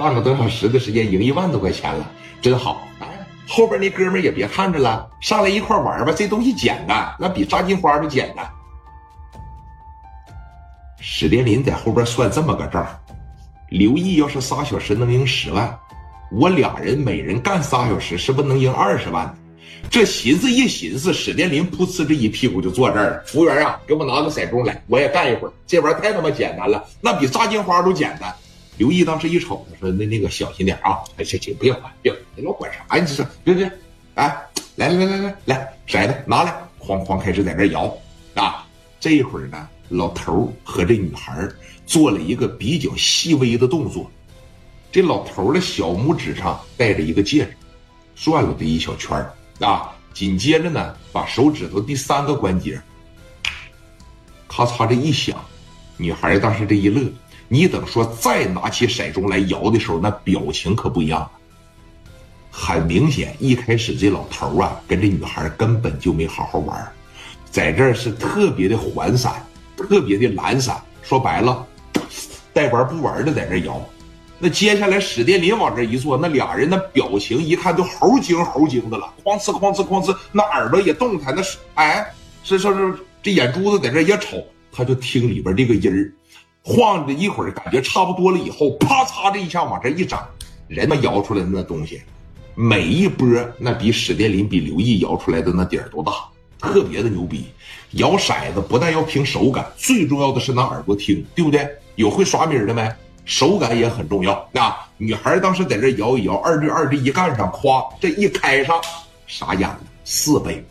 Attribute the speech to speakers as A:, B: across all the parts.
A: 半个多小时的时间赢一万多块钱了，真好。哎，后边那哥们也别看着了，上来一块玩吧。这东西简单，那比炸金花都简单。史殿林在后边算这么个账：刘毅要是仨小时能赢十万，我俩人每人干仨小时，是不是能赢二十万？这寻思一寻思，史殿林噗呲这一屁股就坐这儿了。服务员啊，给我拿个骰盅来，我也干一会儿。这玩意儿太他妈简单了，那比炸金花都简单。刘毅当时一瞅，他说：“那那个小心点啊！哎，行行，不要管，别你老管啥呀？这是别别，哎，来来来来来来，骰子拿来，哐哐开始在那摇啊！这一会儿呢，老头和这女孩做了一个比较细微的动作。这老头的小拇指上戴着一个戒指，转了这一小圈儿。”啊！紧接着呢，把手指头第三个关节，咔嚓这一响，女孩当时这一乐，你等说再拿起骰盅来摇的时候，那表情可不一样。很明显，一开始这老头啊，跟这女孩根本就没好好玩，在这儿是特别的缓散，特别的懒散。说白了，带玩不玩的在这摇。那接下来史殿林往这一坐，那俩人那表情一看都猴精猴精的了，哐哧哐哧哐哧，那耳朵也动弹，那是哎，是是是，这眼珠子在这一瞅，他就听里边这个音儿，晃着一会儿，感觉差不多了以后，啪嚓这一下往这一整，人们摇出来的那东西，每一波那比史殿林比刘毅摇出来的那底儿都大，特别的牛逼。摇骰子不但要凭手感，最重要的是拿耳朵听，对不对？有会耍米的没？手感也很重要啊！女孩当时在这摇一摇，二对二这一干上，咵，这一开上，傻眼了，四倍，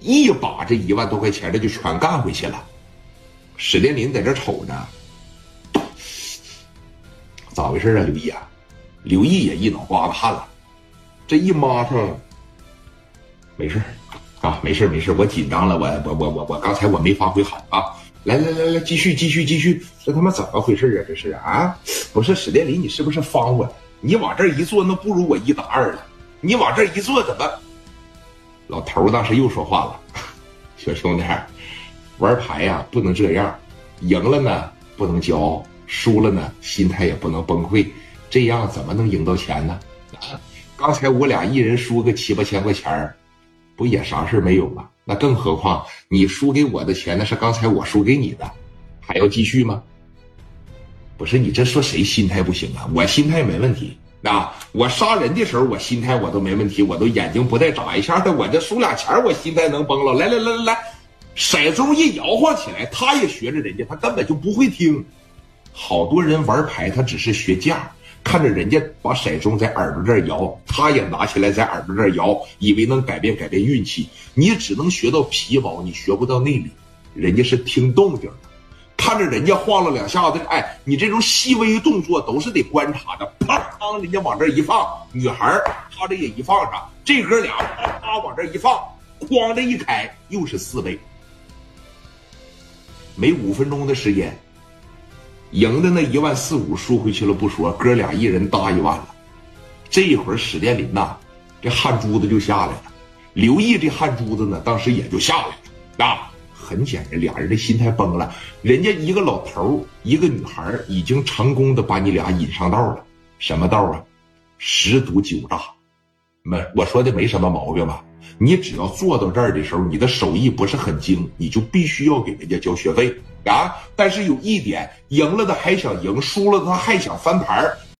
A: 一把这一万多块钱这就全干回去了。史殿林在这瞅着，咋回事啊？刘毅啊，刘毅也一脑瓜子汗了，这一抹上，没事啊，没事没事，我紧张了，我我我我我刚才我没发挥好啊。来来来来，继续继续继续，这他妈怎么回事啊？这是啊，不是史殿林，你是不是方我？你往这一坐，那不如我一打二了。你往这一坐，怎么？老头当时又说话了，小兄弟，玩牌呀不能这样，赢了呢不能骄傲，输了呢心态也不能崩溃，这样怎么能赢到钱呢？啊，刚才我俩一人输个七八千块钱不也啥事没有吗？那更何况你输给我的钱，那是刚才我输给你的，还要继续吗？不是你这说谁心态不行啊？我心态没问题啊！我杀人的时候我心态我都没问题，我都眼睛不带眨一下的。我这输俩钱我心态能崩了？来来来来来，骰盅一摇晃起来，他也学着人家，他根本就不会听。好多人玩牌，他只是学架。看着人家把骰盅在耳朵这儿摇，他也拿起来在耳朵这儿摇，以为能改变改变运气。你只能学到皮毛，你学不到内里。人家是听动静的，看着人家晃了两下子，哎，你这种细微动作都是得观察的。啪，当人家往这一放，女孩他这也一放上，这哥俩啪啪往这一放，哐的一开，又是四倍。没五分钟的时间。赢的那一万四五输回去了不说，哥俩一人搭一万了。这一会儿史殿林呐，这汗珠子就下来了。刘毅这汗珠子呢，当时也就下来了。啊，很显然，俩人的心态崩了。人家一个老头一个女孩已经成功的把你俩引上道了。什么道啊？十赌九诈。没，我说的没什么毛病吧？你只要做到这儿的时候，你的手艺不是很精，你就必须要给人家交学费啊！但是有一点，赢了的还想赢，输了的他还想翻盘